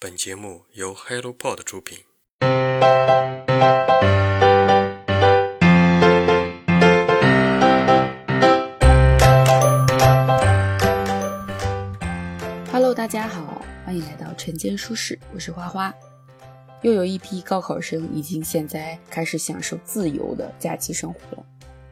本节目由 HelloPod 出品。Hello，大家好，欢迎来到晨间书室，我是花花。又有一批高考生已经现在开始享受自由的假期生活了，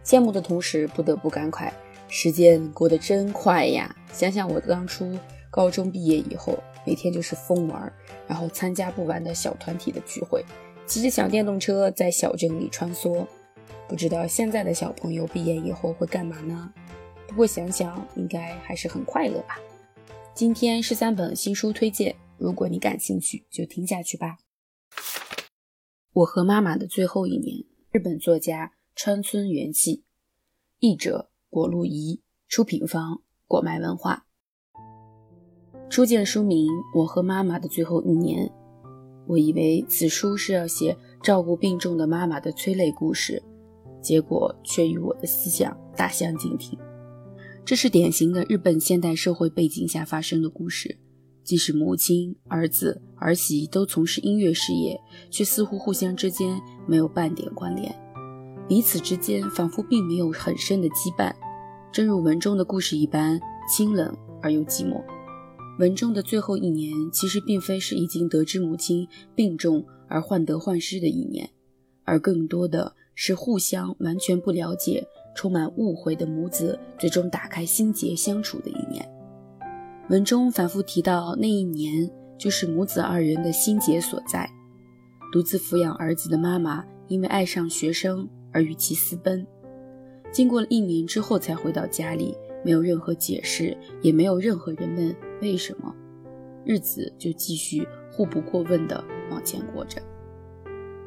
羡慕的同时不得不感慨，时间过得真快呀！想想我当初高中毕业以后，每天就是疯玩，然后参加不完的小团体的聚会，骑着小电动车在小镇里穿梭。不知道现在的小朋友毕业以后会干嘛呢？不过想想应该还是很快乐吧。今天是三本新书推荐，如果你感兴趣，就听下去吧。我和妈妈的最后一年，日本作家川村元气，译者果路仪，出品方果麦文化。初见书名《我和妈妈的最后一年》，我以为此书是要写照顾病重的妈妈的催泪故事，结果却与我的思想大相径庭。这是典型的日本现代社会背景下发生的故事。即使母亲、儿子、儿媳都从事音乐事业，却似乎互相之间没有半点关联，彼此之间仿佛并没有很深的羁绊，正如文中的故事一般清冷而又寂寞。文中的最后一年，其实并非是已经得知母亲病重而患得患失的一年，而更多的是互相完全不了解、充满误会的母子最终打开心结相处的一年。文中反复提到，那一年就是母子二人的心结所在。独自抚养儿子的妈妈，因为爱上学生而与其私奔。经过了一年之后，才回到家里，没有任何解释，也没有任何人问为什么。日子就继续互不过问的往前过着。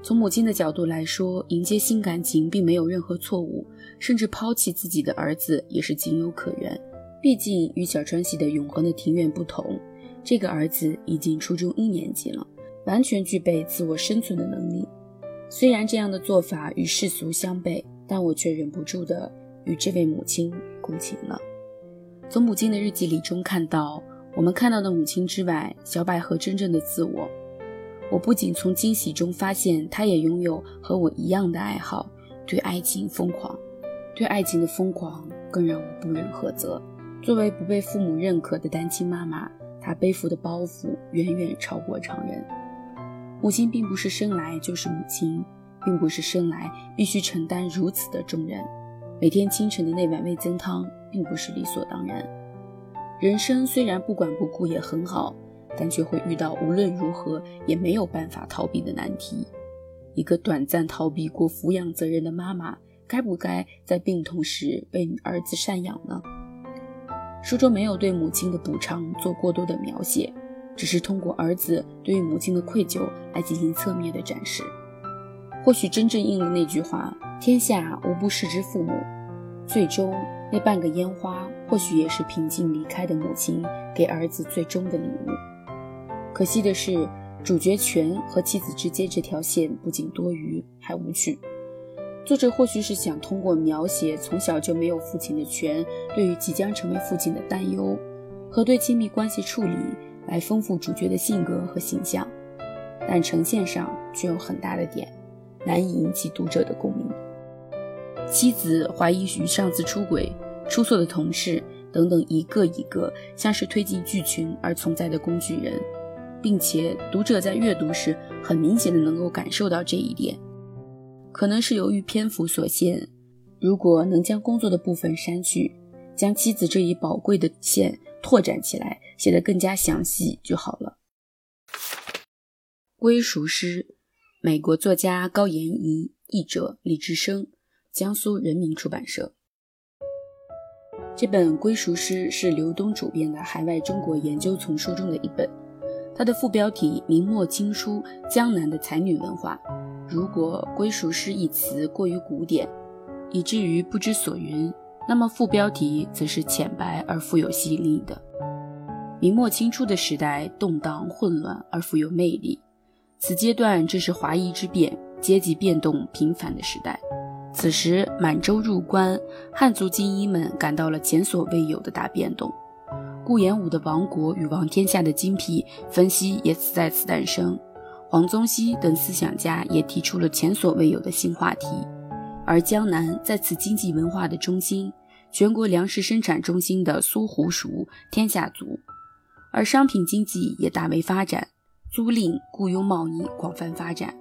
从母亲的角度来说，迎接新感情并没有任何错误，甚至抛弃自己的儿子也是情有可原。毕竟与小川系的永恒的庭院不同，这个儿子已经初中一年级了，完全具备自我生存的能力。虽然这样的做法与世俗相悖，但我却忍不住的与这位母亲共情了。从母亲的日记里中看到，我们看到的母亲之外，小百合真正的自我。我不仅从惊喜中发现，她也拥有和我一样的爱好，对爱情疯狂，对爱情的疯狂更让我不忍苛责。作为不被父母认可的单亲妈妈，她背负的包袱远远超过常人。母亲并不是生来就是母亲，并不是生来必须承担如此的重任。每天清晨的那碗味增汤，并不是理所当然。人生虽然不管不顾也很好，但却会遇到无论如何也没有办法逃避的难题。一个短暂逃避过抚养责任的妈妈，该不该在病痛时被儿子赡养呢？书中没有对母亲的补偿做过多的描写，只是通过儿子对于母亲的愧疚来进行侧面的展示。或许真正应了那句话：“天下无不是之父母。”最终，那半个烟花或许也是平静离开的母亲给儿子最终的礼物。可惜的是，主角权和妻子之间这条线不仅多余，还无趣。作者或许是想通过描写从小就没有父亲的权对于即将成为父亲的担忧和对亲密关系处理，来丰富主角的性格和形象，但呈现上却有很大的点，难以引起读者的共鸣。妻子怀疑与上司出轨，出错的同事等等，一个一个像是推进剧情而存在的工具人，并且读者在阅读时很明显的能够感受到这一点。可能是由于篇幅所限，如果能将工作的部分删去，将妻子这一宝贵的线拓展起来，写得更加详细就好了。归属诗，美国作家高延怡，译者李志生，江苏人民出版社。这本归属诗是刘东主编的海外中国研究丛书中的一本，它的副标题“明末清初江南的才女文化”。如果“归属诗”一词过于古典，以至于不知所云，那么副标题则是浅白而富有吸引力的。明末清初的时代动荡混乱而富有魅力，此阶段正是华夷之变、阶级变动频繁的时代。此时满洲入关，汉族精英们感到了前所未有的大变动。顾炎武的《亡国与亡天下》的精辟分析也此在此诞生。黄宗羲等思想家也提出了前所未有的新话题，而江南在此经济文化的中心，全国粮食生产中心的苏湖熟天下足，而商品经济也大为发展，租赁雇佣贸易广泛发展，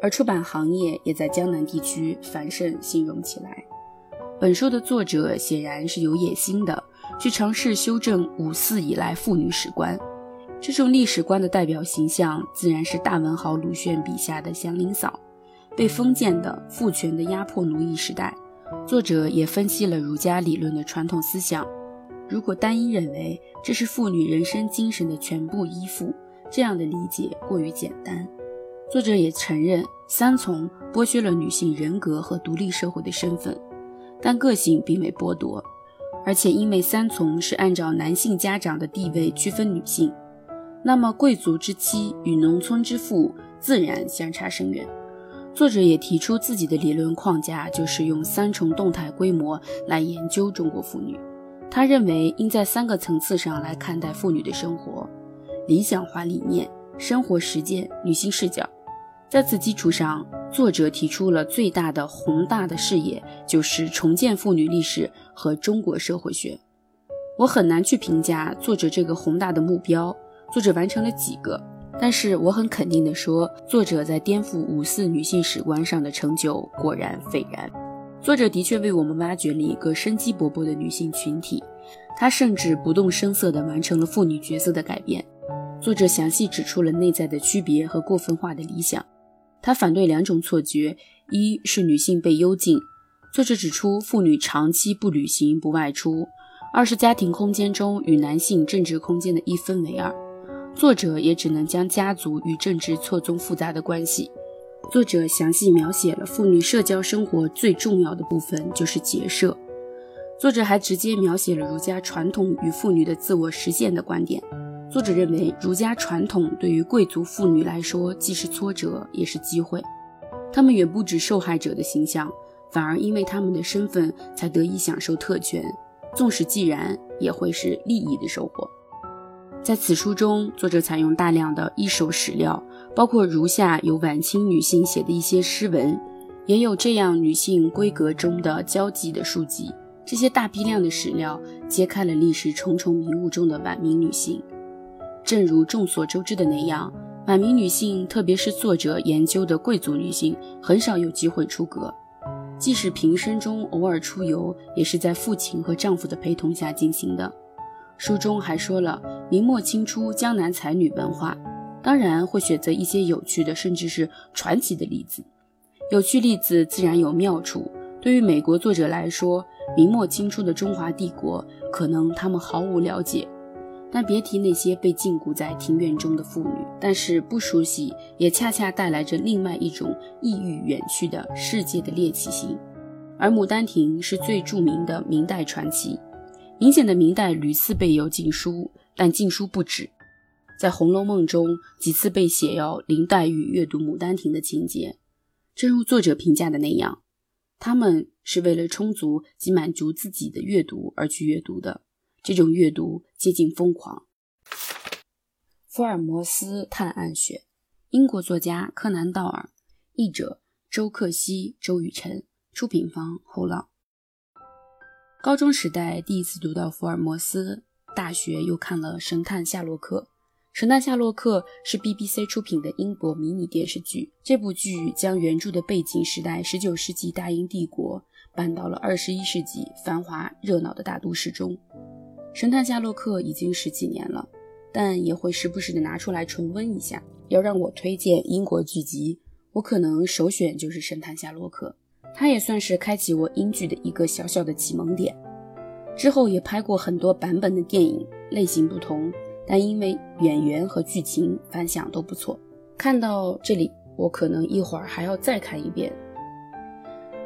而出版行业也在江南地区繁盛兴荣起来。本书的作者显然是有野心的，去尝试修正五四以来妇女史观。这种历史观的代表形象，自然是大文豪鲁迅笔下的祥林嫂。被封建的、父权的压迫奴役时代，作者也分析了儒家理论的传统思想。如果单一认为这是妇女人生精神的全部依附，这样的理解过于简单。作者也承认，三从剥削了女性人格和独立社会的身份，但个性并未剥夺。而且，因为三从是按照男性家长的地位区分女性。那么，贵族之妻与农村之妇自然相差甚远。作者也提出自己的理论框架，就是用三重动态规模来研究中国妇女。他认为，应在三个层次上来看待妇女的生活：理想化理念、生活实践、女性视角。在此基础上，作者提出了最大的宏大的视野，就是重建妇女历史和中国社会学。我很难去评价作者这个宏大的目标。作者完成了几个，但是我很肯定地说，作者在颠覆五四女性史观上的成就果然斐然。作者的确为我们挖掘了一个生机勃勃的女性群体，他甚至不动声色地完成了妇女角色的改变。作者详细指出了内在的区别和过分化的理想。他反对两种错觉：一是女性被幽禁，作者指出妇女长期不旅行、不外出；二是家庭空间中与男性政治空间的一分为二。作者也只能将家族与政治错综复杂的关系。作者详细描写了妇女社交生活最重要的部分就是结社。作者还直接描写了儒家传统与妇女的自我实现的观点。作者认为，儒家传统对于贵族妇女来说既是挫折也是机会。她们远不止受害者的形象，反而因为她们的身份才得以享受特权，纵使既然也会是利益的收获。在此书中，作者采用大量的一手史料，包括如下有晚清女性写的一些诗文，也有这样女性闺阁中的交际的书籍。这些大批量的史料揭开了历史重重迷雾中的晚明女性。正如众所周知的那样，晚明女性，特别是作者研究的贵族女性，很少有机会出阁，即使平生中偶尔出游，也是在父亲和丈夫的陪同下进行的。书中还说了明末清初江南才女文化，当然会选择一些有趣的，甚至是传奇的例子。有趣例子自然有妙处。对于美国作者来说，明末清初的中华帝国，可能他们毫无了解。但别提那些被禁锢在庭院中的妇女。但是不熟悉，也恰恰带来着另外一种异域远去的世界的猎奇心。而《牡丹亭》是最著名的明代传奇。明显的明代屡次被游禁书，但禁书不止，在《红楼梦》中几次被写要林黛玉阅读《牡丹亭》的情节。正如作者评价的那样，他们是为了充足及满足自己的阅读而去阅读的，这种阅读接近疯狂。福尔摩斯探案学，英国作家柯南道尔，译者周克希、周雨辰，出品方后浪。高中时代第一次读到福尔摩斯，大学又看了《神探夏洛克》。《神探夏洛克》是 BBC 出品的英国迷你电视剧。这部剧将原著的背景时代19世纪大英帝国搬到了21世纪繁华热闹的大都市中。《神探夏洛克》已经十几年了，但也会时不时的拿出来重温一下。要让我推荐英国剧集，我可能首选就是《神探夏洛克》。它也算是开启我英剧的一个小小的启蒙点。之后也拍过很多版本的电影，类型不同，但因为演员和剧情反响都不错。看到这里，我可能一会儿还要再看一遍。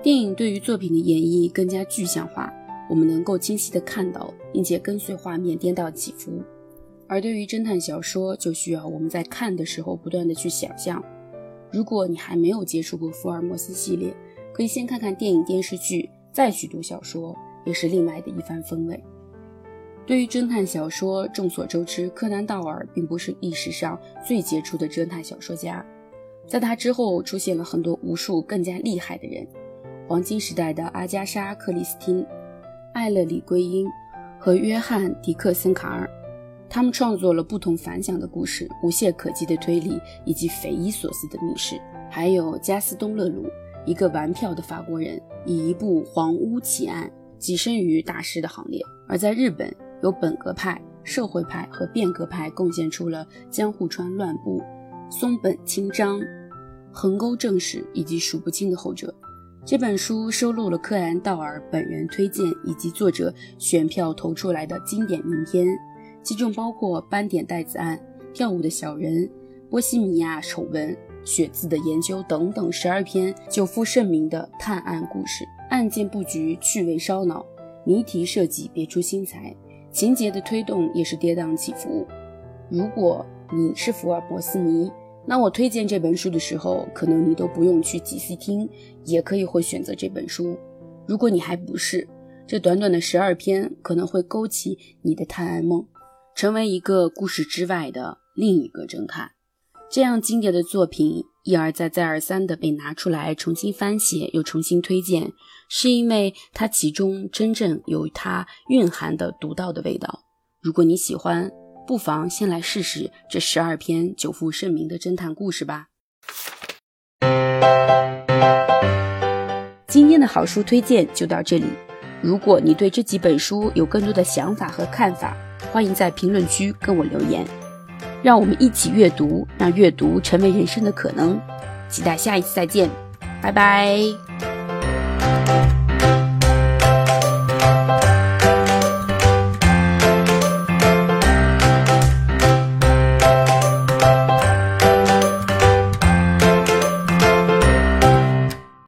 电影对于作品的演绎更加具象化，我们能够清晰的看到，并且跟随画面颠倒起伏。而对于侦探小说，就需要我们在看的时候不断的去想象。如果你还没有接触过福尔摩斯系列，可以先看看电影、电视剧，再去读小说，也是另外的一番风味。对于侦探小说，众所周知，柯南·道尔并不是历史上最杰出的侦探小说家。在他之后，出现了很多无数更加厉害的人：黄金时代的阿加莎·克里斯汀、艾勒里·圭因和约翰·迪克森·卡尔。他们创作了不同凡响的故事、无懈可击的推理以及匪夷所思的密室。还有加斯东·勒鲁，一个玩票的法国人，以一部《黄屋奇案》跻身于大师的行列。而在日本，由本格派、社会派和变革派贡献出了《江户川乱步》、松本清张、横沟正史以及数不清的后者。这本书收录了柯南·道尔本人推荐以及作者选票投出来的经典名篇，其中包括《斑点袋子案》、《跳舞的小人》、《波西米亚丑闻》、《血字的研究》等等十二篇久负盛名的探案故事。案件布局趣味烧脑，谜题设计别出心裁。情节的推动也是跌宕起伏。如果你是福尔摩斯迷，那我推荐这本书的时候，可能你都不用去仔细听，也可以会选择这本书。如果你还不是，这短短的十二篇可能会勾起你的探案梦，成为一个故事之外的另一个侦探。这样经典的作品一而再、再而三的被拿出来重新翻写，又重新推荐，是因为它其中真正有它蕴含的独到的味道。如果你喜欢，不妨先来试试这十二篇久负盛名的侦探故事吧。今天的好书推荐就到这里。如果你对这几本书有更多的想法和看法，欢迎在评论区跟我留言。让我们一起阅读，让阅读成为人生的可能。期待下一次再见，拜拜。